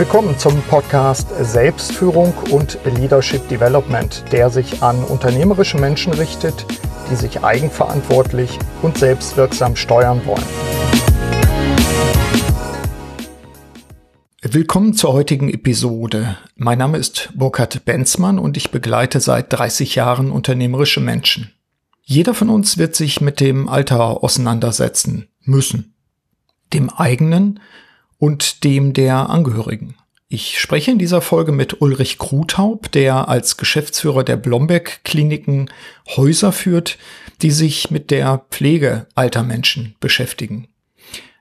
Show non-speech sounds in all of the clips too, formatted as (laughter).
Willkommen zum Podcast Selbstführung und Leadership Development, der sich an unternehmerische Menschen richtet, die sich eigenverantwortlich und selbstwirksam steuern wollen. Willkommen zur heutigen Episode. Mein Name ist Burkhard Benzmann und ich begleite seit 30 Jahren unternehmerische Menschen. Jeder von uns wird sich mit dem Alter auseinandersetzen müssen. Dem eigenen und dem der Angehörigen. Ich spreche in dieser Folge mit Ulrich Krutaub, der als Geschäftsführer der Blomberg Kliniken Häuser führt, die sich mit der Pflege alter Menschen beschäftigen.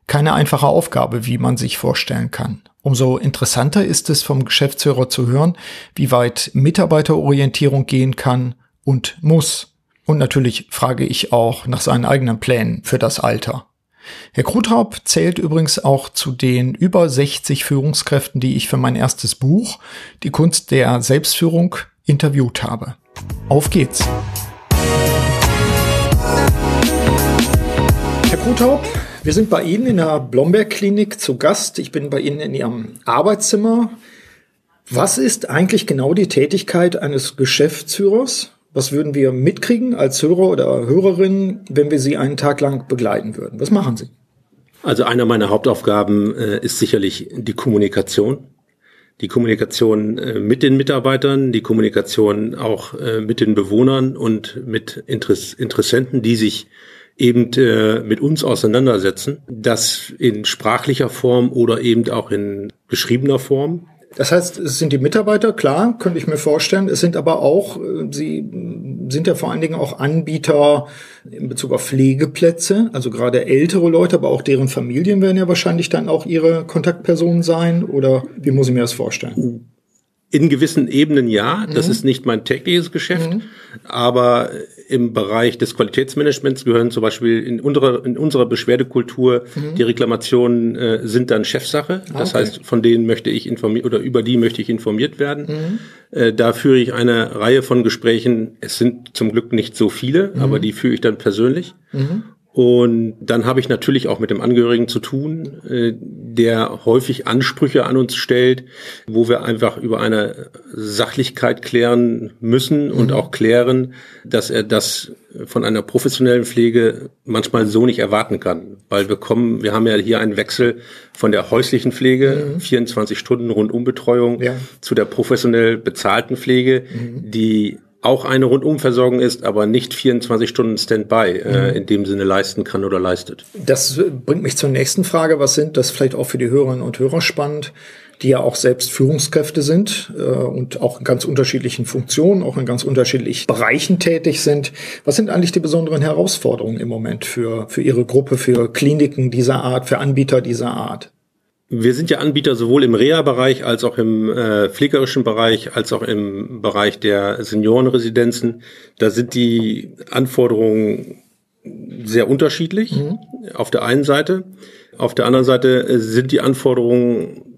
Keine einfache Aufgabe, wie man sich vorstellen kann. Umso interessanter ist es vom Geschäftsführer zu hören, wie weit Mitarbeiterorientierung gehen kann und muss. Und natürlich frage ich auch nach seinen eigenen Plänen für das Alter. Herr Kruthaub zählt übrigens auch zu den über 60 Führungskräften, die ich für mein erstes Buch, Die Kunst der Selbstführung, interviewt habe. Auf geht's! Herr Kruthaub, wir sind bei Ihnen in der Blomberg-Klinik zu Gast. Ich bin bei Ihnen in Ihrem Arbeitszimmer. Was ist eigentlich genau die Tätigkeit eines Geschäftsführers? Was würden wir mitkriegen als Hörer oder Hörerin, wenn wir Sie einen Tag lang begleiten würden? Was machen Sie? Also einer meiner Hauptaufgaben äh, ist sicherlich die Kommunikation. Die Kommunikation äh, mit den Mitarbeitern, die Kommunikation auch äh, mit den Bewohnern und mit Interess Interessenten, die sich eben äh, mit uns auseinandersetzen. Das in sprachlicher Form oder eben auch in geschriebener Form. Das heißt, es sind die Mitarbeiter, klar, könnte ich mir vorstellen. Es sind aber auch, äh, sie sind ja vor allen Dingen auch Anbieter in Bezug auf Pflegeplätze, also gerade ältere Leute, aber auch deren Familien werden ja wahrscheinlich dann auch ihre Kontaktpersonen sein. Oder wie muss ich mir das vorstellen? In gewissen Ebenen ja, das mhm. ist nicht mein tägliches Geschäft, mhm. aber im Bereich des Qualitätsmanagements gehören zum Beispiel in unserer, in unserer Beschwerdekultur mhm. die Reklamationen äh, sind dann Chefsache. Das okay. heißt, von denen möchte ich informiert oder über die möchte ich informiert werden. Mhm. Äh, da führe ich eine Reihe von Gesprächen. Es sind zum Glück nicht so viele, mhm. aber die führe ich dann persönlich. Mhm. Und dann habe ich natürlich auch mit dem Angehörigen zu tun, äh, der häufig Ansprüche an uns stellt, wo wir einfach über eine Sachlichkeit klären müssen mhm. und auch klären, dass er das von einer professionellen Pflege manchmal so nicht erwarten kann. Weil wir kommen, wir haben ja hier einen Wechsel von der häuslichen Pflege, mhm. 24 Stunden Rundumbetreuung, ja. zu der professionell bezahlten Pflege, mhm. die auch eine Rundumversorgung ist, aber nicht 24 Stunden Standby äh, mhm. in dem Sinne leisten kann oder leistet. Das bringt mich zur nächsten Frage. Was sind das vielleicht auch für die Hörerinnen und Hörer spannend, die ja auch selbst Führungskräfte sind äh, und auch in ganz unterschiedlichen Funktionen, auch in ganz unterschiedlichen Bereichen tätig sind. Was sind eigentlich die besonderen Herausforderungen im Moment für, für Ihre Gruppe, für Kliniken dieser Art, für Anbieter dieser Art? Wir sind ja Anbieter sowohl im Reha-Bereich als auch im äh, pflegerischen Bereich, als auch im Bereich der Seniorenresidenzen. Da sind die Anforderungen sehr unterschiedlich mhm. auf der einen Seite. Auf der anderen Seite sind die Anforderungen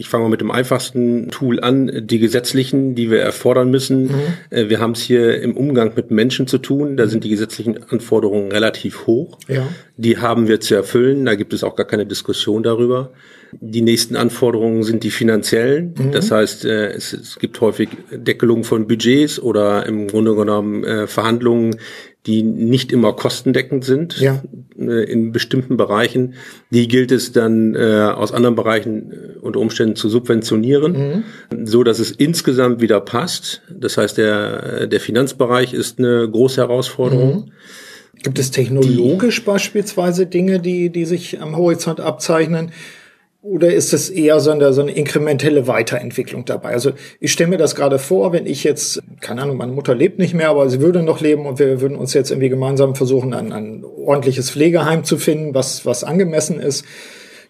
ich fange mal mit dem einfachsten Tool an, die gesetzlichen, die wir erfordern müssen. Mhm. Äh, wir haben es hier im Umgang mit Menschen zu tun. Da sind die gesetzlichen Anforderungen relativ hoch. Ja. Die haben wir zu erfüllen. Da gibt es auch gar keine Diskussion darüber. Die nächsten Anforderungen sind die finanziellen. Mhm. Das heißt, äh, es, es, gibt häufig Deckelung von Budgets oder im Grunde genommen äh, Verhandlungen, die nicht immer kostendeckend sind ja. äh, in bestimmten Bereichen. Die gilt es dann aus anderen Bereichen unter Umständen zu subventionieren, mhm. so dass es insgesamt wieder passt. Das heißt, der, der Finanzbereich ist eine große Herausforderung. Mhm. Gibt es technologisch die, beispielsweise Dinge, die, die sich am Horizont abzeichnen? Oder ist es eher so eine, so eine inkrementelle Weiterentwicklung dabei? Also ich stelle mir das gerade vor, wenn ich jetzt, keine Ahnung, meine Mutter lebt nicht mehr, aber sie würde noch leben und wir würden uns jetzt irgendwie gemeinsam versuchen, ein, ein ordentliches Pflegeheim zu finden, was, was angemessen ist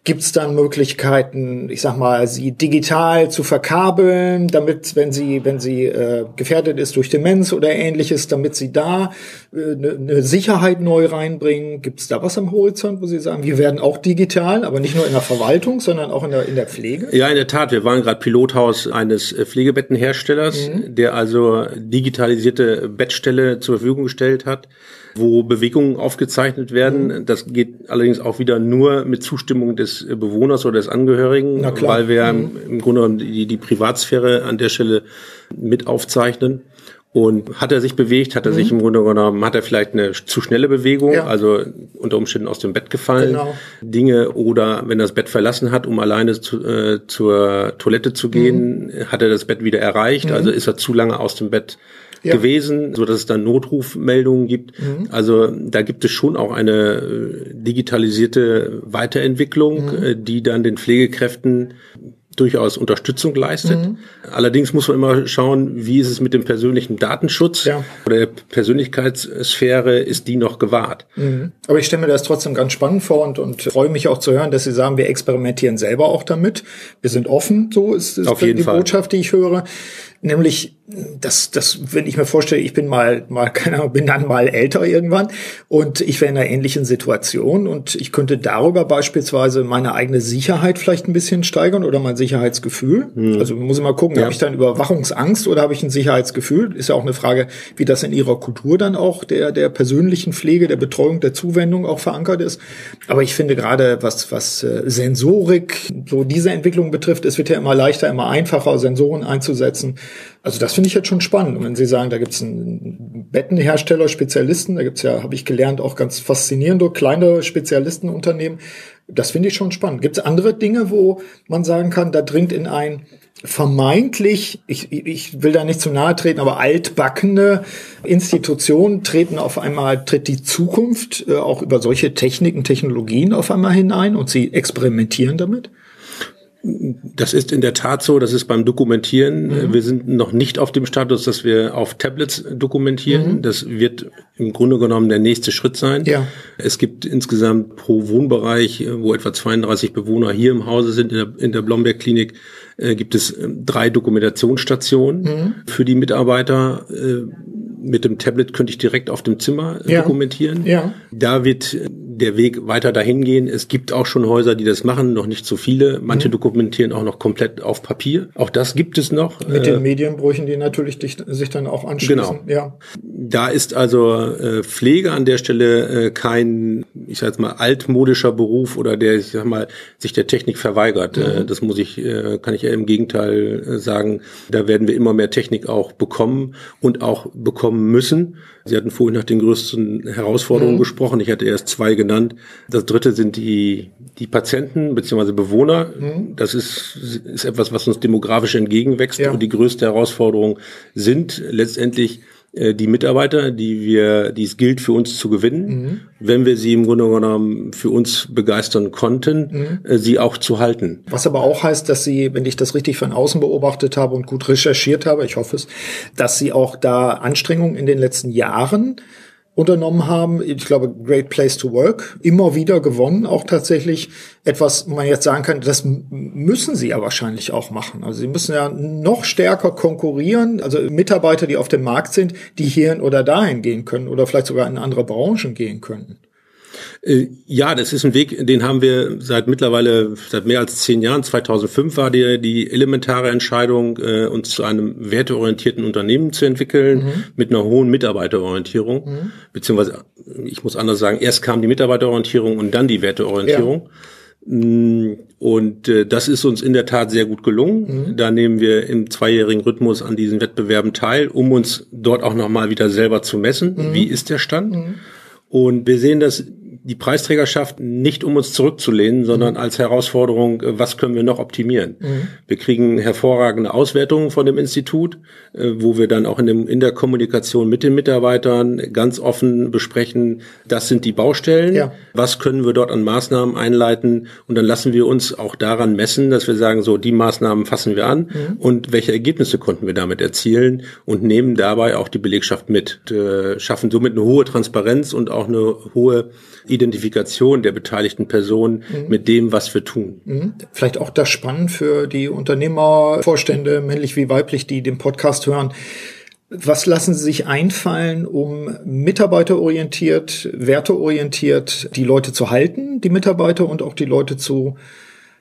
Gibt es dann Möglichkeiten, ich sag mal, sie digital zu verkabeln, damit, wenn sie, wenn sie äh, gefährdet ist durch Demenz oder ähnliches, damit sie da eine äh, ne Sicherheit neu reinbringen? Gibt es da was am Horizont, wo Sie sagen, wir werden auch digital, aber nicht nur in der Verwaltung, sondern auch in der, in der Pflege? Ja, in der Tat. Wir waren gerade Pilothaus eines äh, Pflegebettenherstellers, mhm. der also digitalisierte Bettstelle zur Verfügung gestellt hat wo Bewegungen aufgezeichnet werden. Mhm. Das geht allerdings auch wieder nur mit Zustimmung des des Bewohners oder des Angehörigen, weil wir mhm. im Grunde die, die Privatsphäre an der Stelle mit aufzeichnen. Und hat er sich bewegt, hat er mhm. sich im Grunde genommen, hat er vielleicht eine zu schnelle Bewegung, ja. also unter Umständen aus dem Bett gefallen, genau. Dinge oder wenn er das Bett verlassen hat, um alleine zu, äh, zur Toilette zu gehen, mhm. hat er das Bett wieder erreicht, mhm. also ist er zu lange aus dem Bett ja. gewesen, so dass es dann Notrufmeldungen gibt. Mhm. Also da gibt es schon auch eine äh, digitalisierte Weiterentwicklung, mhm. Äh, die dann den Pflegekräften durchaus Unterstützung leistet. Mhm. Allerdings muss man immer schauen, wie ist es mit dem persönlichen Datenschutz ja. oder der Persönlichkeitssphäre, ist die noch gewahrt? Mhm. Aber ich stelle mir das trotzdem ganz spannend vor und, und freue mich auch zu hören, dass Sie sagen, wir experimentieren selber auch damit. Wir sind offen, so ist, ist Auf jeden die Fall. Botschaft, die ich höre. Nämlich, das, das, wenn ich mir vorstelle, ich bin mal, mal, (laughs) keine Ahnung, bin dann mal älter irgendwann und ich wäre in einer ähnlichen Situation und ich könnte darüber beispielsweise meine eigene Sicherheit vielleicht ein bisschen steigern oder mein Sicherheitsgefühl. Hm. Also muss ich mal gucken, ja. habe ich dann Überwachungsangst oder habe ich ein Sicherheitsgefühl? Ist ja auch eine Frage, wie das in ihrer Kultur dann auch der, der persönlichen Pflege, der Betreuung, der Zuwendung auch verankert ist. Aber ich finde gerade, was, was äh, Sensorik, so diese Entwicklung betrifft, es wird ja immer leichter, immer einfacher, Sensoren einzusetzen also das finde ich jetzt schon spannend. Und wenn Sie sagen, da gibt es einen Bettenhersteller, Spezialisten, da gibt es ja, habe ich gelernt, auch ganz faszinierende kleine Spezialistenunternehmen. Das finde ich schon spannend. Gibt es andere Dinge, wo man sagen kann, da dringt in ein vermeintlich, ich, ich will da nicht zu nahe treten, aber altbackene Institutionen treten auf einmal, tritt die Zukunft äh, auch über solche Techniken, Technologien auf einmal hinein und sie experimentieren damit? Das ist in der Tat so, das ist beim Dokumentieren. Mhm. Wir sind noch nicht auf dem Status, dass wir auf Tablets dokumentieren. Mhm. Das wird im Grunde genommen der nächste Schritt sein. Ja. Es gibt insgesamt pro Wohnbereich, wo etwa 32 Bewohner hier im Hause sind, in der, in der Blomberg-Klinik, äh, gibt es äh, drei Dokumentationsstationen mhm. für die Mitarbeiter. Äh, mit dem Tablet könnte ich direkt auf dem Zimmer ja. dokumentieren. Ja. Da wird der Weg weiter dahin gehen. Es gibt auch schon Häuser, die das machen, noch nicht so viele. Manche mhm. dokumentieren auch noch komplett auf Papier. Auch das gibt es noch. Mit den äh, Medienbrüchen, die natürlich dich, sich dann auch anschließen. Genau. Ja. Da ist also äh, Pflege an der Stelle äh, kein, ich sag jetzt mal, altmodischer Beruf oder der, ich sag mal, sich der Technik verweigert. Mhm. Äh, das muss ich, äh, kann ich ja im Gegenteil äh, sagen. Da werden wir immer mehr Technik auch bekommen und auch bekommen müssen. Sie hatten vorhin nach den größten Herausforderungen mhm. gesprochen. Ich hatte erst zwei genannt. Das dritte sind die, die Patienten bzw. Bewohner. Mhm. Das ist, ist etwas, was uns demografisch entgegenwächst. Ja. Und die größte Herausforderung sind letztendlich die Mitarbeiter, die wir, die es gilt für uns zu gewinnen, mhm. wenn wir sie im Grunde genommen für uns begeistern konnten, mhm. Äh, sie auch zu halten. Was aber auch heißt, dass sie, wenn ich das richtig von außen beobachtet habe und gut recherchiert habe, ich hoffe es, dass sie auch da Anstrengungen in den letzten Jahren unternommen haben. Ich glaube, Great Place to Work, immer wieder gewonnen, auch tatsächlich etwas, wo man jetzt sagen kann, das müssen sie ja wahrscheinlich auch machen. Also sie müssen ja noch stärker konkurrieren, also Mitarbeiter, die auf dem Markt sind, die hierhin oder dahin gehen können oder vielleicht sogar in andere Branchen gehen könnten. Äh, ja, das ist ein Weg, den haben wir seit mittlerweile, seit mehr als zehn Jahren. 2005 war die, die elementare Entscheidung, äh, uns zu einem werteorientierten Unternehmen zu entwickeln, mhm. mit einer hohen Mitarbeiterorientierung. Mhm. Beziehungsweise, ich muss anders sagen, erst kam die Mitarbeiterorientierung und dann die Werteorientierung. Ja. Mm, und äh, das ist uns in der Tat sehr gut gelungen. Mhm. Da nehmen wir im zweijährigen Rhythmus an diesen Wettbewerben teil, um uns dort auch nochmal wieder selber zu messen. Mhm. Wie ist der Stand? Mhm. Und wir sehen das die Preisträgerschaft nicht, um uns zurückzulehnen, sondern mhm. als Herausforderung, äh, was können wir noch optimieren. Mhm. Wir kriegen hervorragende Auswertungen von dem Institut, äh, wo wir dann auch in, dem, in der Kommunikation mit den Mitarbeitern ganz offen besprechen, das sind die Baustellen, ja. was können wir dort an Maßnahmen einleiten und dann lassen wir uns auch daran messen, dass wir sagen, so die Maßnahmen fassen wir an mhm. und welche Ergebnisse konnten wir damit erzielen und nehmen dabei auch die Belegschaft mit, äh, schaffen somit eine hohe Transparenz und auch eine hohe Identifikation der beteiligten Personen mhm. mit dem, was wir tun. Mhm. Vielleicht auch das spannend für die Unternehmervorstände, männlich wie weiblich, die den Podcast hören. Was lassen Sie sich einfallen, um mitarbeiterorientiert, werteorientiert die Leute zu halten, die Mitarbeiter und auch die Leute zu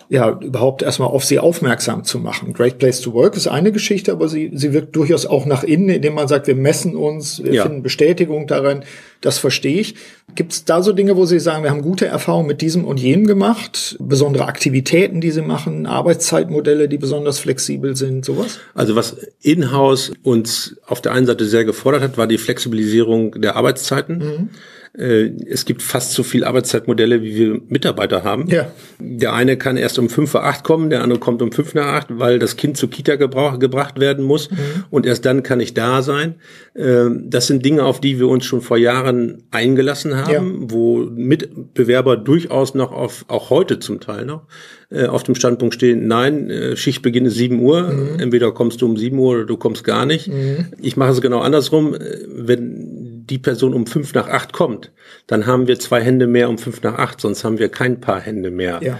ja, überhaupt erstmal auf sie aufmerksam zu machen. Great Place to Work ist eine Geschichte, aber sie, sie wirkt durchaus auch nach innen, indem man sagt, wir messen uns, wir ja. finden Bestätigung darin. Das verstehe ich. Gibt es da so Dinge, wo Sie sagen, wir haben gute Erfahrungen mit diesem und jenem gemacht? Besondere Aktivitäten, die Sie machen, Arbeitszeitmodelle, die besonders flexibel sind, sowas? Also was in-house uns auf der einen Seite sehr gefordert hat, war die Flexibilisierung der Arbeitszeiten. Mhm. Äh, es gibt fast so viel Arbeitszeitmodelle, wie wir Mitarbeiter haben. Ja. Der eine kann erst um fünf vor acht kommen, der andere kommt um fünf nach acht, weil das Kind zur Kita gebracht werden muss. Mhm. Und erst dann kann ich da sein. Ähm, das sind Dinge, auf die wir uns schon vor Jahren eingelassen haben, ja. wo Mitbewerber durchaus noch auf, auch heute zum Teil noch, äh, auf dem Standpunkt stehen, nein, äh, Schichtbeginn ist sieben Uhr, mhm. entweder kommst du um sieben Uhr oder du kommst gar nicht. Mhm. Ich mache es genau andersrum. Wenn die Person um fünf nach acht kommt, dann haben wir zwei Hände mehr um fünf nach acht, sonst haben wir kein paar Hände mehr. Ja.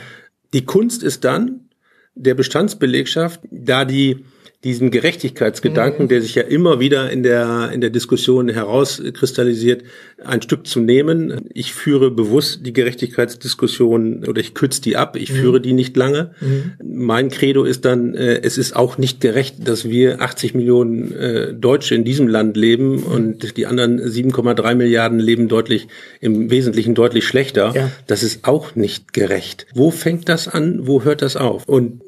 Die Kunst ist dann der Bestandsbelegschaft, da die diesen Gerechtigkeitsgedanken, mhm. der sich ja immer wieder in der, in der Diskussion herauskristallisiert, ein Stück zu nehmen. Ich führe bewusst die Gerechtigkeitsdiskussion oder ich kürze die ab, ich mhm. führe die nicht lange. Mhm. Mein Credo ist dann, äh, es ist auch nicht gerecht, dass wir 80 Millionen äh, Deutsche in diesem Land leben mhm. und die anderen 7,3 Milliarden leben deutlich, im Wesentlichen deutlich schlechter. Ja. Das ist auch nicht gerecht. Wo fängt das an? Wo hört das auf? Und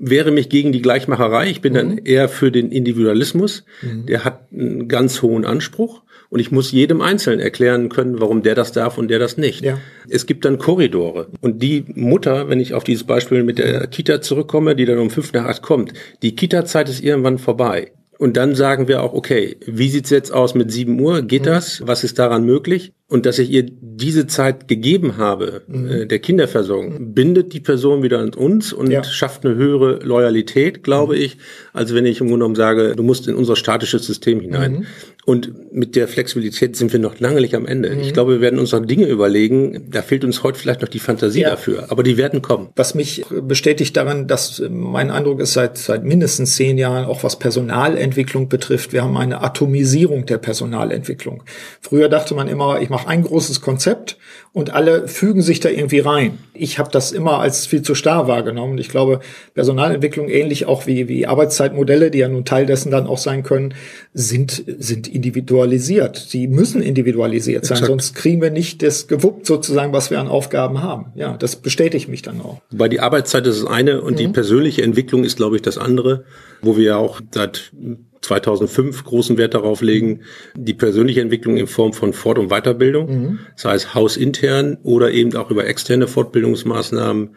wehre mich gegen die Gleichmacherei. Ich bin mhm. dann eher für den Individualismus. Mhm. Der hat einen ganz hohen Anspruch. Und ich muss jedem Einzelnen erklären können, warum der das darf und der das nicht. Ja. Es gibt dann Korridore. Und die Mutter, wenn ich auf dieses Beispiel mit der Kita zurückkomme, die dann um fünf nach acht kommt, die Kita-Zeit ist irgendwann vorbei. Und dann sagen wir auch, okay, wie sieht's jetzt aus mit sieben Uhr? Geht mhm. das? Was ist daran möglich? Und dass ich ihr diese Zeit gegeben habe, mhm. äh, der Kinderversorgung, mhm. bindet die Person wieder an uns und ja. schafft eine höhere Loyalität, glaube mhm. ich, als wenn ich im Grunde genommen sage, du musst in unser statisches System hinein. Mhm. Und mit der Flexibilität sind wir noch lange nicht am Ende. Mhm. Ich glaube, wir werden uns noch Dinge überlegen. Da fehlt uns heute vielleicht noch die Fantasie ja. dafür. Aber die werden kommen. Was mich bestätigt daran, dass mein Eindruck ist, seit, seit mindestens zehn Jahren, auch was Personalentwicklung betrifft, wir haben eine Atomisierung der Personalentwicklung. Früher dachte man immer, ich mache ein großes Konzept und alle fügen sich da irgendwie rein. Ich habe das immer als viel zu starr wahrgenommen. Ich glaube, Personalentwicklung ähnlich auch wie, wie Arbeitszeitmodelle, die ja nun Teil dessen dann auch sein können, sind, sind individualisiert. Sie müssen individualisiert sein, Exakt. sonst kriegen wir nicht das gewuppt sozusagen, was wir an Aufgaben haben. Ja, das bestätigt mich dann auch. Bei die Arbeitszeit ist das eine und mhm. die persönliche Entwicklung ist, glaube ich, das andere, wo wir auch seit 2005 großen Wert darauf legen, die persönliche Entwicklung in Form von Fort- und Weiterbildung, mhm. sei es hausintern oder eben auch über externe Fortbildungsmaßnahmen.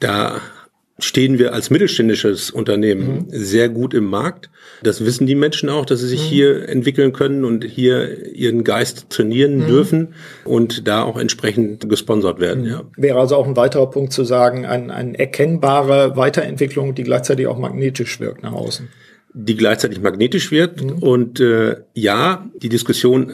Da stehen wir als mittelständisches Unternehmen mhm. sehr gut im Markt. Das wissen die Menschen auch, dass sie sich mhm. hier entwickeln können und hier ihren Geist trainieren mhm. dürfen und da auch entsprechend gesponsert werden. Mhm. Ja. Wäre also auch ein weiterer Punkt zu sagen, eine ein erkennbare Weiterentwicklung, die gleichzeitig auch magnetisch wirkt nach außen die gleichzeitig magnetisch wird. Mhm. Und äh, ja, die Diskussion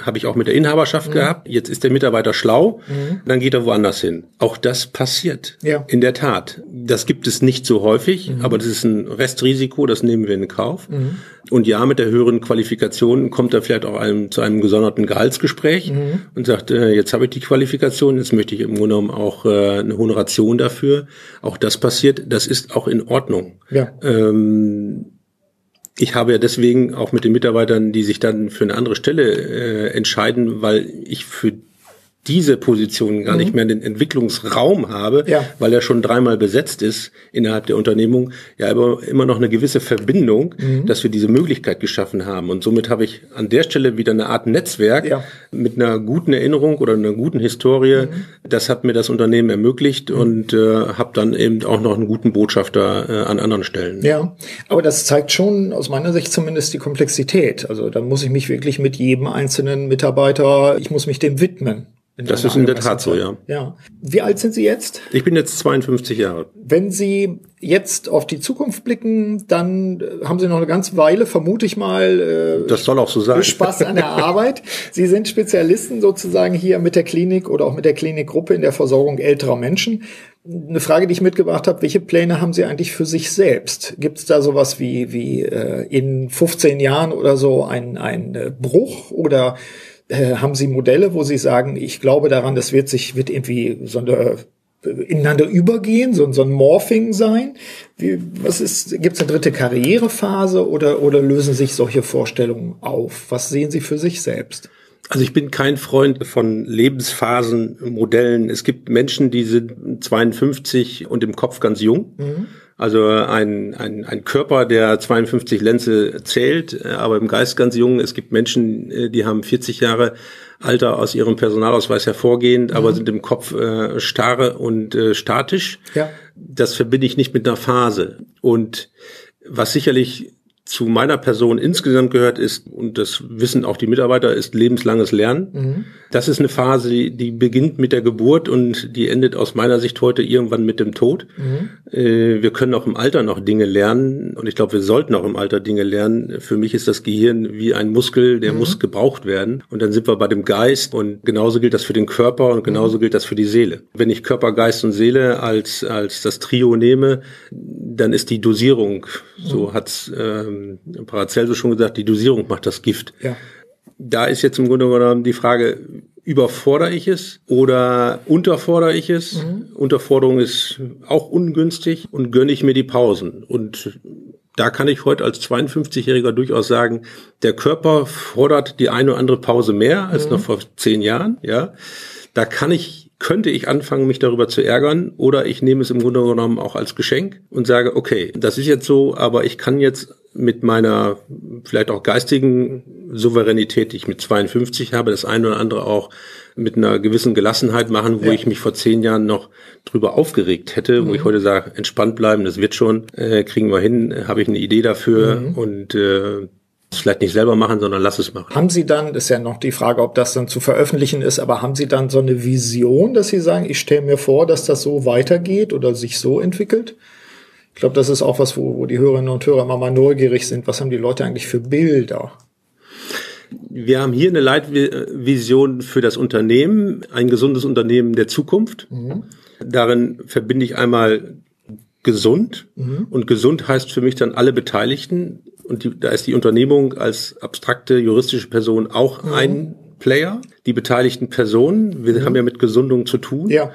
habe ich auch mit der Inhaberschaft mhm. gehabt. Jetzt ist der Mitarbeiter schlau, mhm. dann geht er woanders hin. Auch das passiert. Ja. In der Tat. Das gibt es nicht so häufig, mhm. aber das ist ein Restrisiko, das nehmen wir in Kauf. Mhm. Und ja, mit der höheren Qualifikation kommt er vielleicht auch einem, zu einem gesonderten Gehaltsgespräch mhm. und sagt, äh, jetzt habe ich die Qualifikation, jetzt möchte ich im Grunde genommen auch äh, eine Honoration dafür. Auch das passiert, das ist auch in Ordnung. Ja. Ähm, ich habe ja deswegen auch mit den Mitarbeitern, die sich dann für eine andere Stelle äh, entscheiden, weil ich für diese Position gar mhm. nicht mehr den Entwicklungsraum habe, ja. weil er schon dreimal besetzt ist innerhalb der Unternehmung, ja aber immer noch eine gewisse Verbindung, mhm. dass wir diese Möglichkeit geschaffen haben. Und somit habe ich an der Stelle wieder eine Art Netzwerk ja. mit einer guten Erinnerung oder einer guten Historie. Mhm. Das hat mir das Unternehmen ermöglicht mhm. und äh, habe dann eben auch noch einen guten Botschafter äh, an anderen Stellen. Ja, aber das zeigt schon aus meiner Sicht zumindest die Komplexität. Also da muss ich mich wirklich mit jedem einzelnen Mitarbeiter, ich muss mich dem widmen. Das ist in der Tat so, ja. Ja. Wie alt sind Sie jetzt? Ich bin jetzt 52 Jahre. Wenn Sie jetzt auf die Zukunft blicken, dann äh, haben Sie noch eine ganze Weile, vermute ich mal. Äh, das soll auch so sein. Spaß an der (laughs) Arbeit. Sie sind Spezialisten sozusagen hier mit der Klinik oder auch mit der Klinikgruppe in der Versorgung älterer Menschen. Eine Frage, die ich mitgebracht habe, welche Pläne haben Sie eigentlich für sich selbst? Gibt es da sowas wie, wie äh, in 15 Jahren oder so ein, ein äh, Bruch oder äh, haben Sie Modelle, wo Sie sagen, ich glaube daran, das wird sich, wird irgendwie so eine ineinander übergehen, so, so ein Morphing sein? Wie, was ist, gibt es eine dritte Karrierephase oder, oder lösen sich solche Vorstellungen auf? Was sehen Sie für sich selbst? Also ich bin kein Freund von Lebensphasenmodellen. Es gibt Menschen, die sind 52 und im Kopf ganz jung. Mhm. Also ein, ein, ein Körper, der 52 Lenze zählt, aber im Geist ganz jung. Es gibt Menschen, die haben 40 Jahre Alter aus ihrem Personalausweis hervorgehend, mhm. aber sind im Kopf äh, starre und äh, statisch. Ja. Das verbinde ich nicht mit einer Phase. Und was sicherlich zu meiner Person insgesamt gehört ist, und das wissen auch die Mitarbeiter, ist lebenslanges Lernen. Mhm. Das ist eine Phase, die beginnt mit der Geburt und die endet aus meiner Sicht heute irgendwann mit dem Tod. Mhm. Äh, wir können auch im Alter noch Dinge lernen und ich glaube, wir sollten auch im Alter Dinge lernen. Für mich ist das Gehirn wie ein Muskel, der mhm. muss gebraucht werden. Und dann sind wir bei dem Geist und genauso gilt das für den Körper und genauso mhm. gilt das für die Seele. Wenn ich Körper, Geist und Seele als, als das Trio nehme, dann ist die Dosierung, so mhm. hat's ähm, Paracelsus schon gesagt, die Dosierung macht das Gift. Ja. Da ist jetzt im Grunde genommen die Frage, überfordere ich es oder unterfordere ich es? Mhm. Unterforderung ist auch ungünstig und gönne ich mir die Pausen. Und da kann ich heute als 52-Jähriger durchaus sagen, der Körper fordert die eine oder andere Pause mehr als mhm. noch vor zehn Jahren, ja. Da kann ich könnte ich anfangen, mich darüber zu ärgern oder ich nehme es im Grunde genommen auch als Geschenk und sage, okay, das ist jetzt so, aber ich kann jetzt mit meiner vielleicht auch geistigen Souveränität, die ich mit 52 habe, das eine oder andere auch mit einer gewissen Gelassenheit machen, wo ja. ich mich vor zehn Jahren noch drüber aufgeregt hätte, mhm. wo ich heute sage, entspannt bleiben, das wird schon, äh, kriegen wir hin, habe ich eine Idee dafür mhm. und äh, vielleicht nicht selber machen, sondern lass es machen. Haben Sie dann, ist ja noch die Frage, ob das dann zu veröffentlichen ist, aber haben Sie dann so eine Vision, dass Sie sagen, ich stelle mir vor, dass das so weitergeht oder sich so entwickelt? Ich glaube, das ist auch was, wo, wo die Hörerinnen und Hörer immer mal neugierig sind. Was haben die Leute eigentlich für Bilder? Wir haben hier eine Leitvision für das Unternehmen, ein gesundes Unternehmen der Zukunft. Mhm. Darin verbinde ich einmal gesund mhm. und gesund heißt für mich dann alle Beteiligten und die, da ist die Unternehmung als abstrakte juristische Person auch mhm. ein Player. Die beteiligten Personen, wir mhm. haben ja mit Gesundung zu tun. Ja.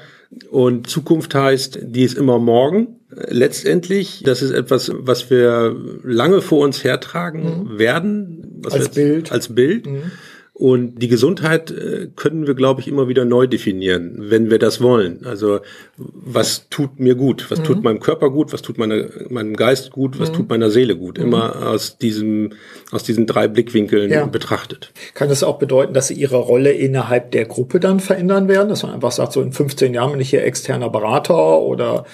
Und Zukunft heißt, die ist immer morgen. Letztendlich, das ist etwas, was wir lange vor uns hertragen mhm. werden. als Bild. Als Bild. Mhm. Und die Gesundheit äh, können wir, glaube ich, immer wieder neu definieren, wenn wir das wollen. Also was tut mir gut? Was mhm. tut meinem Körper gut? Was tut meine, meinem Geist gut? Was mhm. tut meiner Seele gut? Immer mhm. aus diesem, aus diesen drei Blickwinkeln ja. betrachtet. Kann das auch bedeuten, dass Sie Ihre Rolle innerhalb der Gruppe dann verändern werden? Dass man einfach sagt, so in 15 Jahren bin ich hier externer Berater oder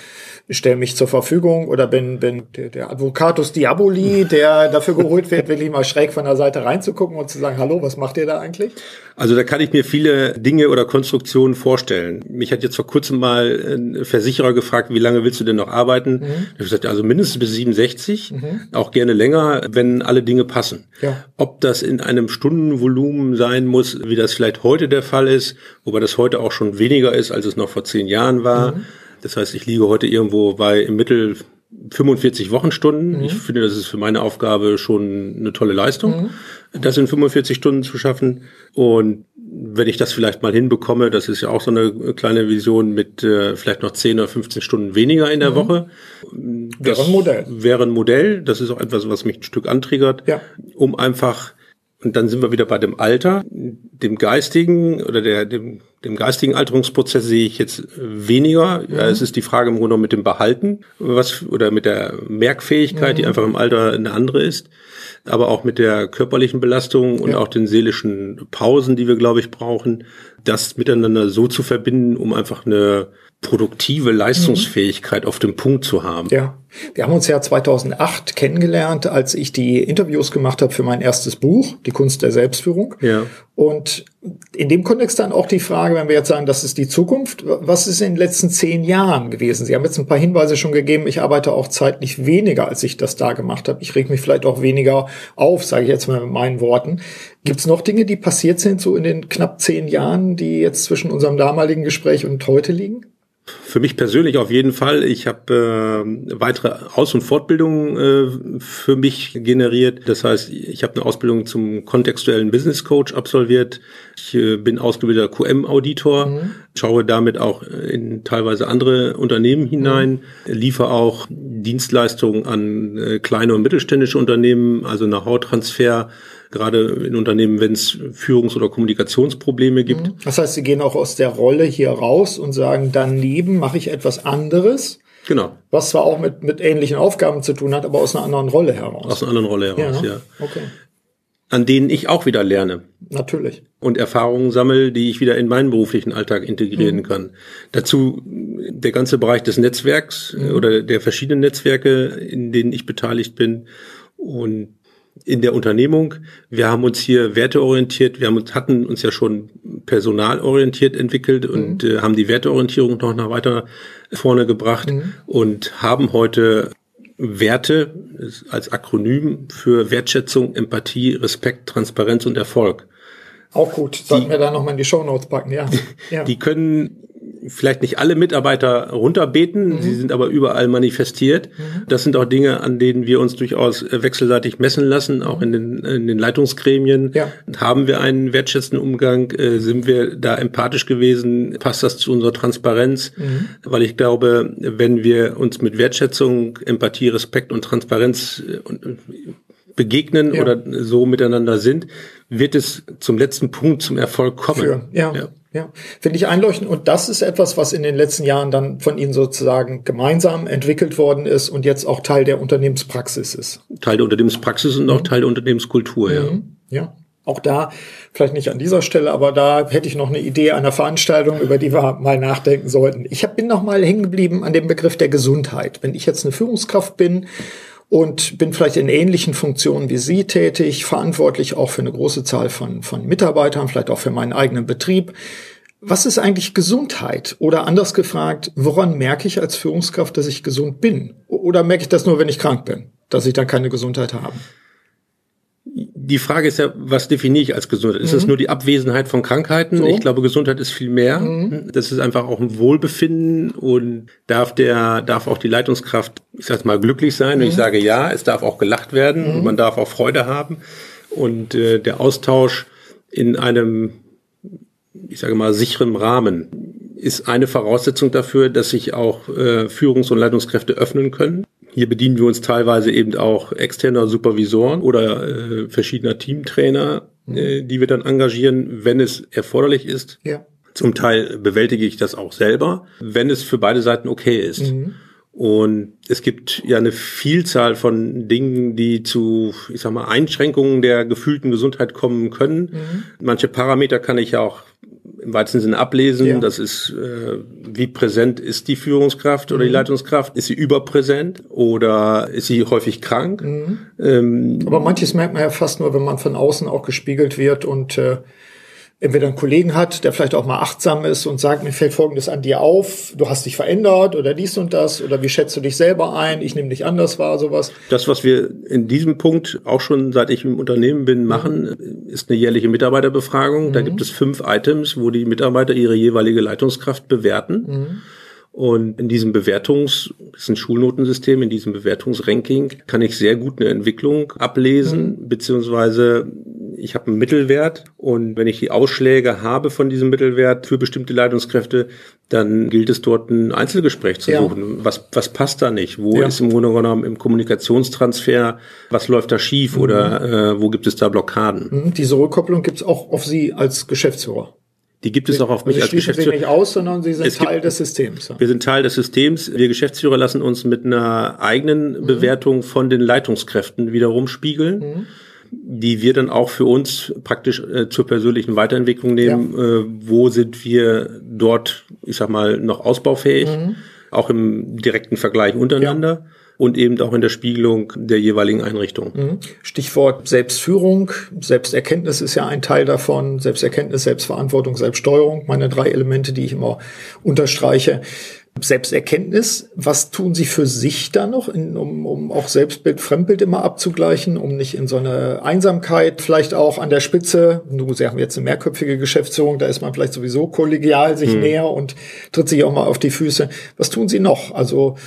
stelle mich zur Verfügung oder bin, bin der, der Advocatus Diaboli, der dafür geholt wird, (laughs) wirklich mal schräg von der Seite reinzugucken und zu sagen, hallo, was macht ihr da eigentlich? Also da kann ich mir viele Dinge oder Konstruktionen vorstellen. Mich hat jetzt vor kurzem mal ein Versicherer gefragt, wie lange willst du denn noch arbeiten? Mhm. Ich habe gesagt, also mindestens bis 67, mhm. auch gerne länger, wenn alle Dinge passen. Ja. Ob das in einem Stundenvolumen sein muss, wie das vielleicht heute der Fall ist, wobei das heute auch schon weniger ist, als es noch vor zehn Jahren war. Mhm das heißt, ich liege heute irgendwo bei im Mittel 45 Wochenstunden. Mhm. Ich finde, das ist für meine Aufgabe schon eine tolle Leistung, mhm. das in 45 Stunden zu schaffen. Und wenn ich das vielleicht mal hinbekomme, das ist ja auch so eine kleine Vision mit äh, vielleicht noch 10 oder 15 Stunden weniger in der mhm. Woche. Das wäre ein Modell. Wäre ein Modell. Das ist auch etwas, was mich ein Stück antriggert, ja. um einfach und dann sind wir wieder bei dem Alter, dem geistigen oder der, dem, dem geistigen Alterungsprozess sehe ich jetzt weniger. Mhm. Ja, es ist die Frage im Grunde mit dem Behalten, was, oder mit der Merkfähigkeit, mhm. die einfach im Alter eine andere ist. Aber auch mit der körperlichen Belastung und ja. auch den seelischen Pausen, die wir, glaube ich, brauchen, das miteinander so zu verbinden, um einfach eine produktive Leistungsfähigkeit mhm. auf dem Punkt zu haben. Ja, wir haben uns ja 2008 kennengelernt, als ich die Interviews gemacht habe für mein erstes Buch, Die Kunst der Selbstführung. Ja. Und in dem Kontext dann auch die Frage, wenn wir jetzt sagen, das ist die Zukunft, was ist in den letzten zehn Jahren gewesen? Sie haben jetzt ein paar Hinweise schon gegeben. Ich arbeite auch zeitlich weniger, als ich das da gemacht habe. Ich reg mich vielleicht auch weniger auf, sage ich jetzt mal mit meinen Worten. Gibt es noch Dinge, die passiert sind, so in den knapp zehn Jahren, die jetzt zwischen unserem damaligen Gespräch und heute liegen? Für mich persönlich auf jeden Fall. Ich habe äh, weitere Aus- und Fortbildungen äh, für mich generiert. Das heißt, ich habe eine Ausbildung zum kontextuellen Business Coach absolviert. Ich äh, bin ausgebildeter QM-Auditor, mhm. schaue damit auch in teilweise andere Unternehmen hinein, mhm. liefere auch Dienstleistungen an äh, kleine und mittelständische Unternehmen, also nach Hauttransfer gerade in Unternehmen, wenn es Führungs- oder Kommunikationsprobleme gibt. Mhm. Das heißt, Sie gehen auch aus der Rolle hier raus und sagen, daneben mache ich etwas anderes. Genau. Was zwar auch mit, mit ähnlichen Aufgaben zu tun hat, aber aus einer anderen Rolle heraus. Aus einer anderen Rolle heraus, ja. ja. Okay. An denen ich auch wieder lerne. Natürlich. Und Erfahrungen sammle, die ich wieder in meinen beruflichen Alltag integrieren mhm. kann. Dazu der ganze Bereich des Netzwerks mhm. oder der verschiedenen Netzwerke, in denen ich beteiligt bin. Und in der Unternehmung. Wir haben uns hier werteorientiert, wir haben uns, hatten uns ja schon personalorientiert entwickelt mhm. und äh, haben die Werteorientierung noch nach weiter vorne gebracht mhm. und haben heute Werte als Akronym für Wertschätzung, Empathie, Respekt, Transparenz und Erfolg. Auch gut, sollten die, wir da nochmal in die Show Notes packen, ja. (laughs) ja. Die können vielleicht nicht alle Mitarbeiter runterbeten, mhm. sie sind aber überall manifestiert. Mhm. Das sind auch Dinge, an denen wir uns durchaus äh, wechselseitig messen lassen, auch in den, in den Leitungsgremien. Ja. Haben wir einen wertschätzenden Umgang? Äh, sind wir da empathisch gewesen? Passt das zu unserer Transparenz? Mhm. Weil ich glaube, wenn wir uns mit Wertschätzung, Empathie, Respekt und Transparenz äh, begegnen ja. oder so miteinander sind, wird es zum letzten Punkt zum Erfolg kommen. Für, ja. ja. Ja, finde ich einleuchtend. Und das ist etwas, was in den letzten Jahren dann von Ihnen sozusagen gemeinsam entwickelt worden ist und jetzt auch Teil der Unternehmenspraxis ist. Teil der Unternehmenspraxis und auch mhm. Teil der Unternehmenskultur, ja. Mhm. Ja. Auch da, vielleicht nicht an dieser Stelle, aber da hätte ich noch eine Idee einer Veranstaltung, über die wir mal nachdenken sollten. Ich bin noch mal hängen geblieben an dem Begriff der Gesundheit. Wenn ich jetzt eine Führungskraft bin und bin vielleicht in ähnlichen Funktionen wie Sie tätig, verantwortlich auch für eine große Zahl von, von Mitarbeitern, vielleicht auch für meinen eigenen Betrieb. Was ist eigentlich Gesundheit? Oder anders gefragt, woran merke ich als Führungskraft, dass ich gesund bin? Oder merke ich das nur, wenn ich krank bin, dass ich dann keine Gesundheit habe? Die Frage ist ja, was definiere ich als Gesundheit? Ist mhm. das nur die Abwesenheit von Krankheiten? So. Ich glaube, Gesundheit ist viel mehr. Mhm. Das ist einfach auch ein Wohlbefinden und darf der, darf auch die Leitungskraft, ich sag mal, glücklich sein. Mhm. Und ich mhm. sage ja, es darf auch gelacht werden und mhm. man darf auch Freude haben. Und äh, der Austausch in einem, ich sage mal, sicheren Rahmen ist eine Voraussetzung dafür, dass sich auch äh, Führungs- und Leitungskräfte öffnen können. Hier bedienen wir uns teilweise eben auch externer Supervisoren oder äh, verschiedener Teamtrainer, mhm. äh, die wir dann engagieren, wenn es erforderlich ist. Ja. Zum Teil bewältige ich das auch selber, wenn es für beide Seiten okay ist. Mhm. Und es gibt ja eine Vielzahl von Dingen, die zu, ich sag mal, Einschränkungen der gefühlten Gesundheit kommen können. Mhm. Manche Parameter kann ich ja auch im weitesten Sinne ablesen. Ja. Das ist, äh, wie präsent ist die Führungskraft oder mhm. die Leitungskraft? Ist sie überpräsent oder ist sie häufig krank? Mhm. Ähm, Aber manches merkt man ja fast nur, wenn man von außen auch gespiegelt wird und äh, entweder einen Kollegen hat, der vielleicht auch mal achtsam ist und sagt, mir fällt Folgendes an dir auf, du hast dich verändert oder dies und das oder wie schätzt du dich selber ein, ich nehme dich anders wahr, sowas. Das, was wir in diesem Punkt auch schon seit ich im Unternehmen bin, machen, ist eine jährliche Mitarbeiterbefragung. Mhm. Da gibt es fünf Items, wo die Mitarbeiter ihre jeweilige Leitungskraft bewerten. Mhm. Und in diesem Bewertungs, das ist ein Schulnotensystem, in diesem Bewertungsranking kann ich sehr gut eine Entwicklung ablesen, mhm. beziehungsweise ich habe einen Mittelwert und wenn ich die Ausschläge habe von diesem Mittelwert für bestimmte Leitungskräfte, dann gilt es dort ein Einzelgespräch zu suchen. Ja. Was, was passt da nicht? Wo ja. ist im Grunde genommen im Kommunikationstransfer, was läuft da schief mhm. oder äh, wo gibt es da Blockaden? Mhm. Diese Rückkopplung gibt es auch auf Sie als Geschäftsführer. Die gibt es auch auf mich also als Geschäftsführer. Sie nicht aus, sondern Sie sind es Teil gibt, des Systems. Wir sind Teil des Systems. Wir Geschäftsführer lassen uns mit einer eigenen mhm. Bewertung von den Leitungskräften wiederum spiegeln. Mhm die wir dann auch für uns praktisch äh, zur persönlichen Weiterentwicklung nehmen. Ja. Äh, wo sind wir dort, ich sag mal, noch ausbaufähig, mhm. auch im direkten Vergleich untereinander. Ja und eben auch in der Spiegelung der jeweiligen Einrichtung. Mhm. Stichwort Selbstführung, Selbsterkenntnis ist ja ein Teil davon, Selbsterkenntnis, Selbstverantwortung, Selbststeuerung, meine drei Elemente, die ich immer unterstreiche. Selbsterkenntnis. Was tun Sie für sich da noch, in, um, um auch Selbstbild, Fremdbild immer abzugleichen, um nicht in so eine Einsamkeit vielleicht auch an der Spitze, nun, Sie haben jetzt eine mehrköpfige Geschäftsführung, da ist man vielleicht sowieso kollegial sich hm. näher und tritt sich auch mal auf die Füße. Was tun Sie noch? Also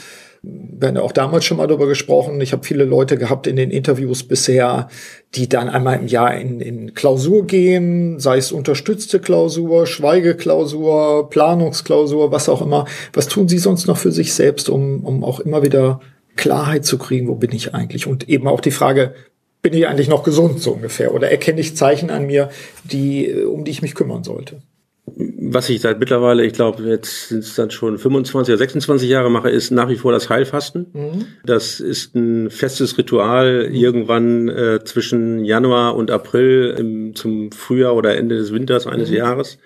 wir haben ja auch damals schon mal darüber gesprochen. Ich habe viele Leute gehabt in den Interviews bisher, die dann einmal im Jahr in, in Klausur gehen, sei es unterstützte Klausur, Schweigeklausur, Planungsklausur, was auch immer. Was tun sie sonst noch für sich selbst, um, um auch immer wieder Klarheit zu kriegen, wo bin ich eigentlich? Und eben auch die Frage, bin ich eigentlich noch gesund so ungefähr? Oder erkenne ich Zeichen an mir, die, um die ich mich kümmern sollte? Was ich seit mittlerweile, ich glaube, jetzt sind es dann schon 25 oder 26 Jahre mache, ist nach wie vor das Heilfasten. Mhm. Das ist ein festes Ritual irgendwann äh, zwischen Januar und April im, zum Frühjahr oder Ende des Winters eines mhm. Jahres.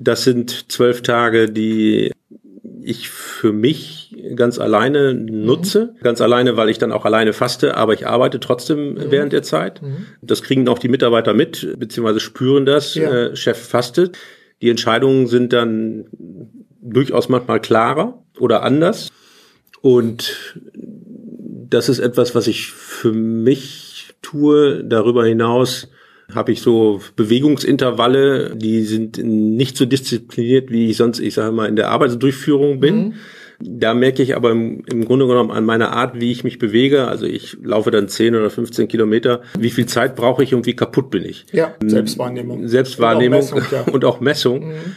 Das sind zwölf Tage, die ich für mich ganz alleine nutze. Mhm. Ganz alleine, weil ich dann auch alleine faste, aber ich arbeite trotzdem mhm. während der Zeit. Mhm. Das kriegen auch die Mitarbeiter mit, beziehungsweise spüren das. Ja. Äh, Chef fastet. Die Entscheidungen sind dann durchaus manchmal klarer oder anders. Und das ist etwas, was ich für mich tue. Darüber hinaus habe ich so Bewegungsintervalle, die sind nicht so diszipliniert, wie ich sonst, ich sage mal, in der Arbeitsdurchführung bin. Mhm. Da merke ich aber im, im Grunde genommen an meiner Art, wie ich mich bewege. Also ich laufe dann 10 oder 15 Kilometer. Wie viel Zeit brauche ich und wie kaputt bin ich? Ja, Selbstwahrnehmung. Selbstwahrnehmung und auch Messung. Ja. (laughs) Und auch Messung. Mhm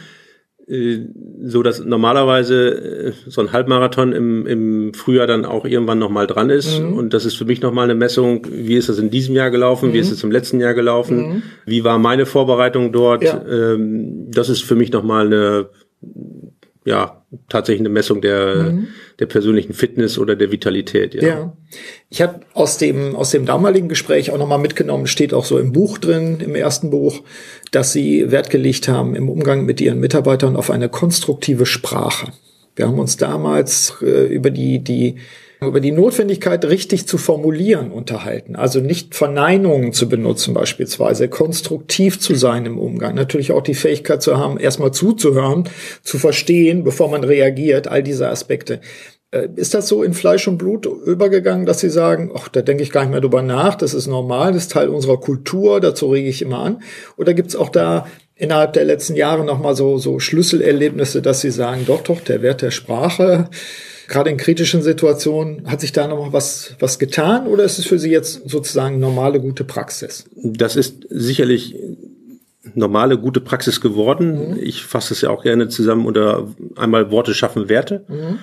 äh, so dass normalerweise äh, so ein Halbmarathon im, im Frühjahr dann auch irgendwann nochmal dran ist. Mhm. Und das ist für mich nochmal eine Messung, wie ist das in diesem Jahr gelaufen, mhm. wie ist es im letzten Jahr gelaufen, mhm. wie war meine Vorbereitung dort. Ja. Ähm, das ist für mich nochmal eine ja, tatsächlich eine Messung der, mhm. der persönlichen Fitness oder der Vitalität. Ja, ja. ich habe aus dem, aus dem damaligen Gespräch auch nochmal mitgenommen, steht auch so im Buch drin, im ersten Buch, dass Sie Wert gelegt haben im Umgang mit Ihren Mitarbeitern auf eine konstruktive Sprache. Wir haben uns damals äh, über die, die über die Notwendigkeit, richtig zu formulieren, unterhalten. Also nicht Verneinungen zu benutzen beispielsweise, konstruktiv zu sein im Umgang. Natürlich auch die Fähigkeit zu haben, erstmal zuzuhören, zu verstehen, bevor man reagiert, all diese Aspekte. Äh, ist das so in Fleisch und Blut übergegangen, dass Sie sagen, ach, da denke ich gar nicht mehr drüber nach, das ist normal, das ist Teil unserer Kultur, dazu rege ich immer an? Oder gibt es auch da innerhalb der letzten Jahre nochmal so, so Schlüsselerlebnisse, dass Sie sagen, doch, doch, der Wert der Sprache, gerade in kritischen Situationen, hat sich da noch mal was, was getan oder ist es für Sie jetzt sozusagen normale, gute Praxis? Das ist sicherlich normale, gute Praxis geworden. Mhm. Ich fasse es ja auch gerne zusammen unter einmal Worte schaffen Werte. Mhm.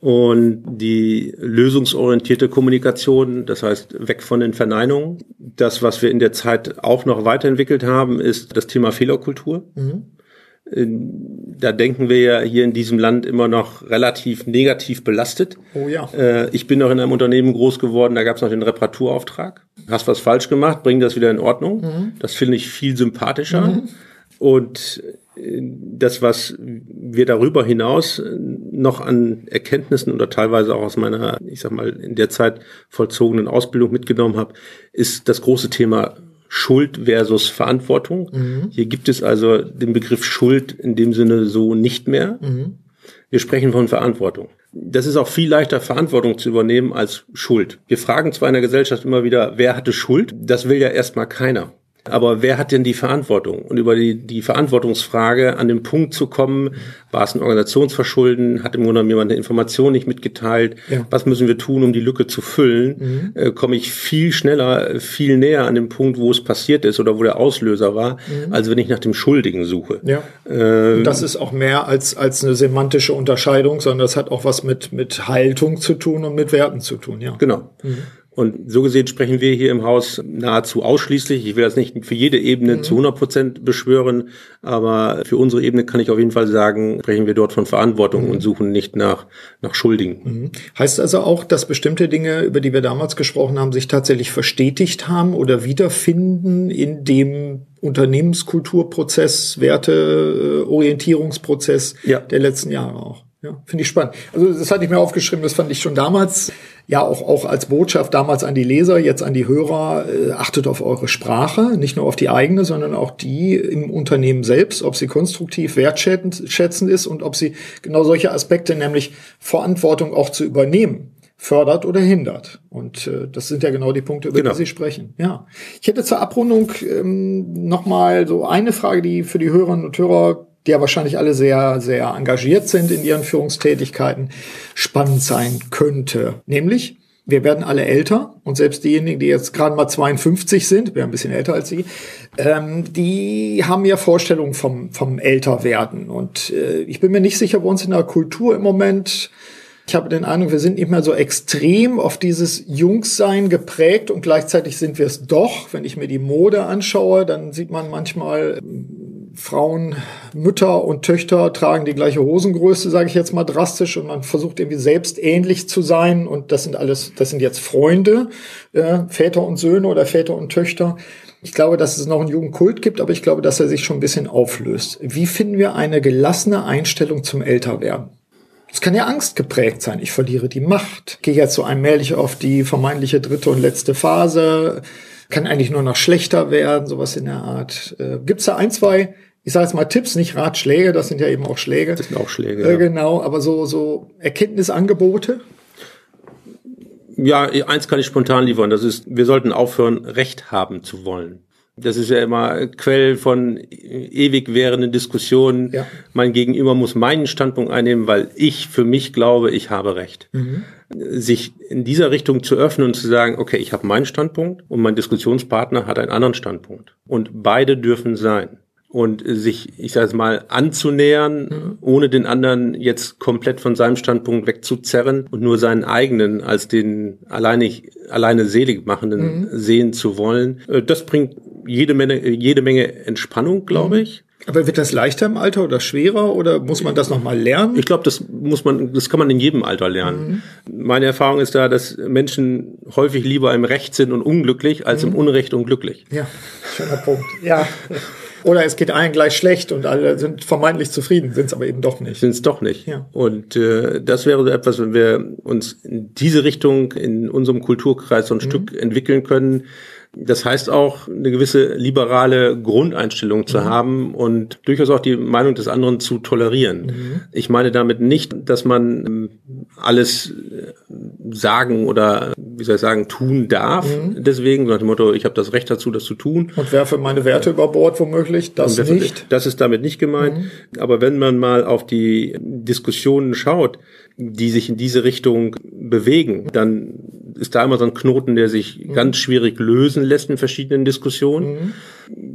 Und die lösungsorientierte Kommunikation, das heißt weg von den Verneinungen. Das, was wir in der Zeit auch noch weiterentwickelt haben, ist das Thema Fehlerkultur. Mhm. Da denken wir ja hier in diesem Land immer noch relativ negativ belastet. Oh ja. Äh, ich bin noch in einem Unternehmen groß geworden, da gab es noch den Reparaturauftrag. Hast was falsch gemacht, bring das wieder in Ordnung. Mhm. Das finde ich viel sympathischer. Mhm. Und äh, das, was wir darüber hinaus noch an Erkenntnissen oder teilweise auch aus meiner, ich sag mal, in der Zeit vollzogenen Ausbildung mitgenommen habe, ist das große Thema Schuld versus Verantwortung. Mhm. Hier gibt es also den Begriff Schuld in dem Sinne so nicht mehr. Mhm. Wir sprechen von Verantwortung. Das ist auch viel leichter, Verantwortung zu übernehmen als Schuld. Wir fragen zwar in der Gesellschaft immer wieder, wer hatte Schuld? Das will ja erstmal keiner. Aber wer hat denn die Verantwortung? Und über die, die Verantwortungsfrage an den Punkt zu kommen, war es ein Organisationsverschulden, hat im Grunde jemand eine Information nicht mitgeteilt, ja. was müssen wir tun, um die Lücke zu füllen, mhm. äh, komme ich viel schneller, viel näher an den Punkt, wo es passiert ist oder wo der Auslöser war, mhm. als wenn ich nach dem Schuldigen suche. Ja. Äh, das ist auch mehr als, als eine semantische Unterscheidung, sondern das hat auch was mit, mit Haltung zu tun und mit Werten zu tun, ja. Genau. Mhm. Und so gesehen sprechen wir hier im Haus nahezu ausschließlich. Ich will das nicht für jede Ebene mhm. zu 100 Prozent beschwören, aber für unsere Ebene kann ich auf jeden Fall sagen, sprechen wir dort von Verantwortung mhm. und suchen nicht nach, nach Schuldigen. Mhm. Heißt also auch, dass bestimmte Dinge, über die wir damals gesprochen haben, sich tatsächlich verstetigt haben oder wiederfinden in dem Unternehmenskulturprozess, Werteorientierungsprozess ja. der letzten Jahre auch? Ja, finde ich spannend. Also das hatte ich mir aufgeschrieben, das fand ich schon damals, ja auch, auch als Botschaft damals an die Leser, jetzt an die Hörer, äh, achtet auf eure Sprache, nicht nur auf die eigene, sondern auch die im Unternehmen selbst, ob sie konstruktiv wertschätzend ist und ob sie genau solche Aspekte, nämlich Verantwortung auch zu übernehmen, fördert oder hindert. Und äh, das sind ja genau die Punkte, über genau. die Sie sprechen. Ja, ich hätte zur Abrundung ähm, noch mal so eine Frage, die für die Hörerinnen und Hörer die ja wahrscheinlich alle sehr, sehr engagiert sind in ihren Führungstätigkeiten, spannend sein könnte. Nämlich, wir werden alle älter und selbst diejenigen, die jetzt gerade mal 52 sind, wir ein bisschen älter als Sie, ähm, die haben ja Vorstellungen vom, vom Älterwerden. Und äh, ich bin mir nicht sicher, bei uns in der Kultur im Moment, ich habe den Eindruck, wir sind nicht mehr so extrem auf dieses Jungsein geprägt und gleichzeitig sind wir es doch. Wenn ich mir die Mode anschaue, dann sieht man manchmal Frauen, Mütter und Töchter tragen die gleiche Hosengröße, sage ich jetzt mal drastisch, und man versucht irgendwie selbst ähnlich zu sein. Und das sind alles, das sind jetzt Freunde, äh, Väter und Söhne oder Väter und Töchter. Ich glaube, dass es noch einen Jugendkult gibt, aber ich glaube, dass er sich schon ein bisschen auflöst. Wie finden wir eine gelassene Einstellung zum Älterwerden? Es kann ja Angst geprägt sein. Ich verliere die Macht. Gehe jetzt so allmählich auf die vermeintliche dritte und letzte Phase. Kann eigentlich nur noch schlechter werden, sowas in der Art. Äh, Gibt es da ein, zwei ich sage jetzt mal Tipps, nicht Ratschläge, das sind ja eben auch Schläge. Das sind auch Schläge. Äh, genau, aber so, so Erkenntnisangebote. Ja, eins kann ich spontan liefern. Das ist, wir sollten aufhören, Recht haben zu wollen. Das ist ja immer Quell von ewig währenden Diskussionen. Ja. Mein Gegenüber muss meinen Standpunkt einnehmen, weil ich für mich glaube, ich habe Recht. Mhm. Sich in dieser Richtung zu öffnen und zu sagen, okay, ich habe meinen Standpunkt und mein Diskussionspartner hat einen anderen Standpunkt. Und beide dürfen sein und sich, ich sage es mal, anzunähern, mhm. ohne den anderen jetzt komplett von seinem Standpunkt wegzuzerren und nur seinen eigenen als den alleine, alleine selig machenden mhm. sehen zu wollen. Äh, das bringt jede Menge, jede Menge Entspannung, glaube mhm. ich. Aber wird das leichter im Alter oder schwerer oder muss man das nochmal lernen? Ich glaube, das muss man, das kann man in jedem Alter lernen. Mhm. Meine Erfahrung ist da, dass Menschen häufig lieber im Recht sind und unglücklich als mhm. im Unrecht und glücklich. Ja, schöner Punkt. Ja. (laughs) Oder es geht allen gleich schlecht und alle sind vermeintlich zufrieden, sind es aber eben doch nicht. Sind es doch nicht. Ja. Und äh, das wäre so etwas, wenn wir uns in diese Richtung in unserem Kulturkreis so ein mhm. Stück entwickeln können, das heißt auch, eine gewisse liberale Grundeinstellung zu mhm. haben und durchaus auch die Meinung des anderen zu tolerieren. Mhm. Ich meine damit nicht, dass man ähm, alles äh, sagen oder, wie soll ich sagen, tun darf. Mhm. Deswegen, nach dem Motto, ich habe das Recht dazu, das zu tun. Und werfe meine Werte über Bord womöglich, das werfe, nicht. Das ist damit nicht gemeint. Mhm. Aber wenn man mal auf die Diskussionen schaut, die sich in diese Richtung bewegen, dann ist da immer so ein Knoten, der sich mhm. ganz schwierig lösen lässt in verschiedenen Diskussionen. Mhm.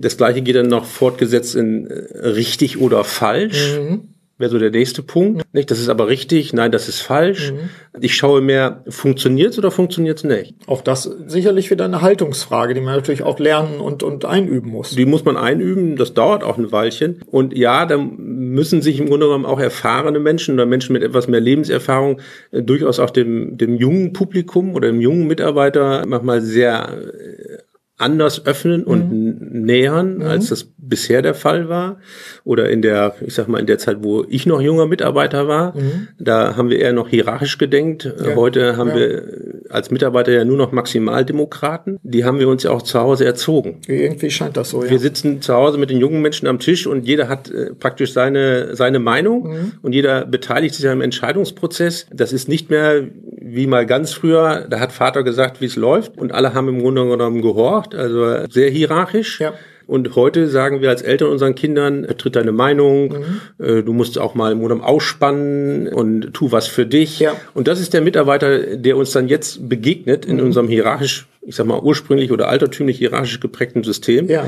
Das gleiche geht dann noch fortgesetzt in richtig oder falsch. Mhm wäre so der nächste Punkt. Nicht, das ist aber richtig, nein, das ist falsch. Mhm. Ich schaue mehr, funktioniert's oder funktioniert's nicht? Auch das sicherlich wieder eine Haltungsfrage, die man natürlich auch lernen und, und einüben muss. Die muss man einüben, das dauert auch ein Weilchen. Und ja, da müssen sich im Grunde genommen auch erfahrene Menschen oder Menschen mit etwas mehr Lebenserfahrung äh, durchaus auch dem, dem jungen Publikum oder dem jungen Mitarbeiter manchmal sehr äh, anders öffnen und mhm. nähern, mhm. als das bisher der Fall war. Oder in der, ich sag mal, in der Zeit, wo ich noch junger Mitarbeiter war, mhm. da haben wir eher noch hierarchisch gedenkt. Ja. Heute haben ja. wir als Mitarbeiter ja nur noch Maximaldemokraten. Die haben wir uns ja auch zu Hause erzogen. Irgendwie scheint das so, ja. Wir sitzen zu Hause mit den jungen Menschen am Tisch und jeder hat äh, praktisch seine, seine Meinung mhm. und jeder beteiligt sich am Entscheidungsprozess. Das ist nicht mehr wie mal ganz früher, da hat Vater gesagt, wie es läuft und alle haben im Grunde genommen gehorcht, also sehr hierarchisch. Ja. Und heute sagen wir als Eltern unseren Kindern, tritt deine Meinung, mhm. Äh, du musst auch mal im Modem ausspannen und tu was für dich. Ja. Und das ist der Mitarbeiter, der uns dann jetzt begegnet in mhm. unserem hierarchisch, ich sag mal, ursprünglich oder altertümlich hierarchisch geprägten System. Ja.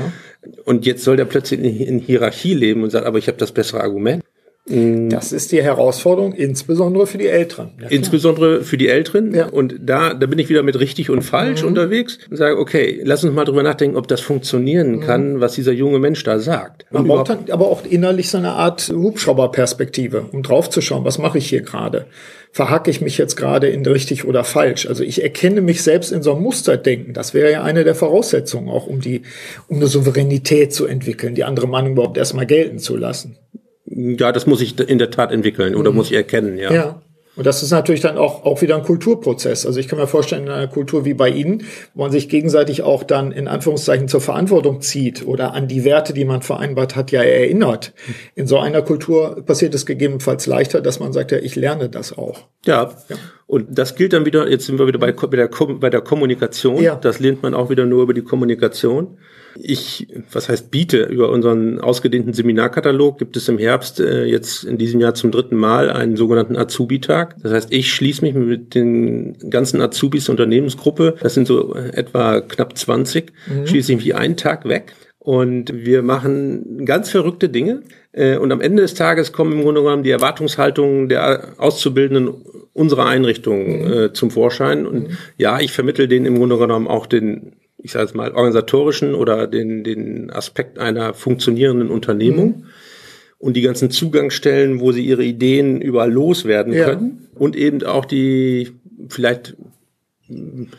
Und jetzt soll der plötzlich in, in Hierarchie leben und sagt, aber ich habe das bessere Argument. Mm. Das ist die Herausforderung, insbesondere für die Älteren. Ja, insbesondere für die Älteren. Ja. Und da, da bin ich wieder mit richtig und falsch mhm. unterwegs und sage, okay, lass uns mal drüber nachdenken, ob das funktionieren mhm. kann, was dieser junge Mensch da sagt. Man braucht dann aber auch innerlich so eine Art Hubschrauberperspektive, um draufzuschauen, was mache ich hier gerade? Verhacke ich mich jetzt gerade in richtig oder falsch? Also ich erkenne mich selbst in so einem Musterdenken. Das wäre ja eine der Voraussetzungen, auch um die, um eine Souveränität zu entwickeln, die andere Meinung überhaupt erstmal gelten zu lassen. Ja, das muss ich in der Tat entwickeln oder mhm. muss ich erkennen, ja. Ja. Und das ist natürlich dann auch, auch wieder ein Kulturprozess. Also ich kann mir vorstellen, in einer Kultur wie bei Ihnen, wo man sich gegenseitig auch dann in Anführungszeichen zur Verantwortung zieht oder an die Werte, die man vereinbart hat, ja erinnert. In so einer Kultur passiert es gegebenenfalls leichter, dass man sagt, ja, ich lerne das auch. Ja. ja. Und das gilt dann wieder, jetzt sind wir wieder bei, bei, der, bei der Kommunikation. Ja. Das lernt man auch wieder nur über die Kommunikation. Ich, was heißt biete, über unseren ausgedehnten Seminarkatalog gibt es im Herbst äh, jetzt in diesem Jahr zum dritten Mal einen sogenannten Azubi-Tag. Das heißt, ich schließe mich mit den ganzen Azubis der Unternehmensgruppe, das sind so etwa knapp 20, mhm. schließe ich mich einen Tag weg und wir machen ganz verrückte Dinge. Äh, und am Ende des Tages kommen im Grunde genommen die Erwartungshaltungen der Auszubildenden unserer Einrichtung mhm. äh, zum Vorschein. Und mhm. ja, ich vermittel denen im Grunde genommen auch den ich sage jetzt mal, organisatorischen oder den, den Aspekt einer funktionierenden Unternehmung mhm. und die ganzen Zugangsstellen, wo sie ihre Ideen überall loswerden ja. können und eben auch die vielleicht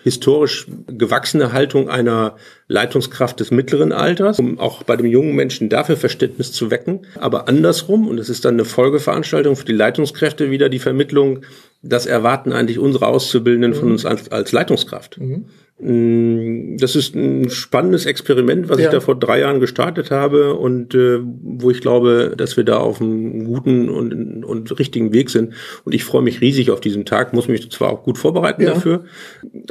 historisch gewachsene Haltung einer Leitungskraft des mittleren Alters, um auch bei dem jungen Menschen dafür Verständnis zu wecken. Aber andersrum, und es ist dann eine Folgeveranstaltung für die Leitungskräfte, wieder die Vermittlung, das erwarten eigentlich unsere Auszubildenden mhm. von uns als, als Leitungskraft. Mhm. Das ist ein spannendes Experiment, was ja. ich da vor drei Jahren gestartet habe und äh, wo ich glaube, dass wir da auf einem guten und, und richtigen Weg sind. Und ich freue mich riesig auf diesen Tag, muss mich zwar auch gut vorbereiten ja. dafür,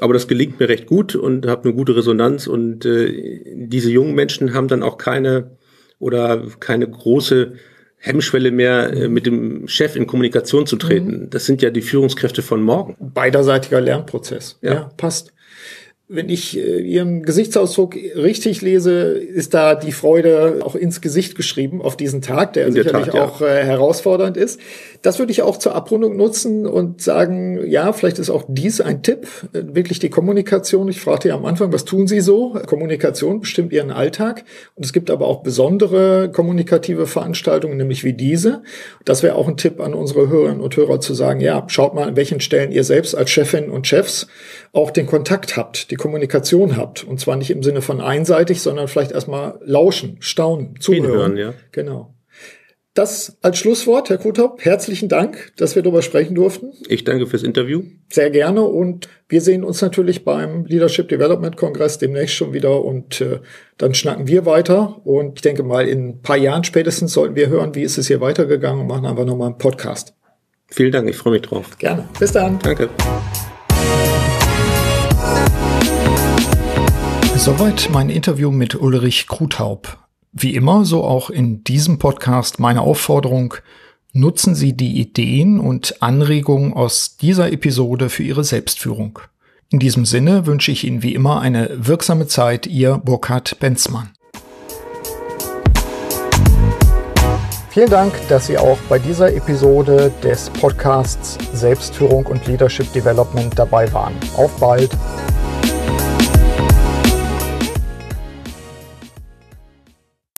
aber das gelingt mir recht gut und habe eine gute Resonanz. Und äh, diese jungen Menschen haben dann auch keine oder keine große Hemmschwelle mehr, äh, mit dem Chef in Kommunikation zu treten. Mhm. Das sind ja die Führungskräfte von morgen. Beiderseitiger Lernprozess. Ja, ja passt wenn ich äh, Ihren Gesichtsausdruck richtig lese, ist da die Freude auch ins Gesicht geschrieben auf diesen Tag, der, der sicherlich Tat, ja. auch äh, herausfordernd ist. Das würde ich auch zur Abrundung nutzen und sagen, ja, vielleicht ist auch dies ein Tipp, äh, wirklich die Kommunikation. Ich fragte ja am Anfang, was tun Sie so? Kommunikation bestimmt Ihren Alltag. Und es gibt aber auch besondere kommunikative Veranstaltungen, nämlich wie diese. Das wäre auch ein Tipp an unsere Hörerinnen und Hörer zu sagen, ja, schaut mal, an welchen Stellen ihr selbst als Chefin und Chefs auch den Kontakt habt, die Kommunikation habt. Und zwar nicht im Sinne von einseitig, sondern vielleicht erstmal lauschen, staunen, zuhören. Hinhören, ja. Genau. Das als Schlusswort, Herr Kutop. Herzlichen Dank, dass wir darüber sprechen durften. Ich danke fürs Interview. Sehr gerne und wir sehen uns natürlich beim Leadership Development Kongress demnächst schon wieder und äh, dann schnacken wir weiter und ich denke mal in ein paar Jahren spätestens sollten wir hören, wie ist es hier weitergegangen und machen einfach nochmal einen Podcast. Vielen Dank, ich freue mich drauf. Gerne. Bis dann. Danke. Soweit mein Interview mit Ulrich Kruthaub. Wie immer, so auch in diesem Podcast meine Aufforderung, nutzen Sie die Ideen und Anregungen aus dieser Episode für Ihre Selbstführung. In diesem Sinne wünsche ich Ihnen wie immer eine wirksame Zeit, Ihr Burkhard Benzmann. Vielen Dank, dass Sie auch bei dieser Episode des Podcasts Selbstführung und Leadership Development dabei waren. Auf bald!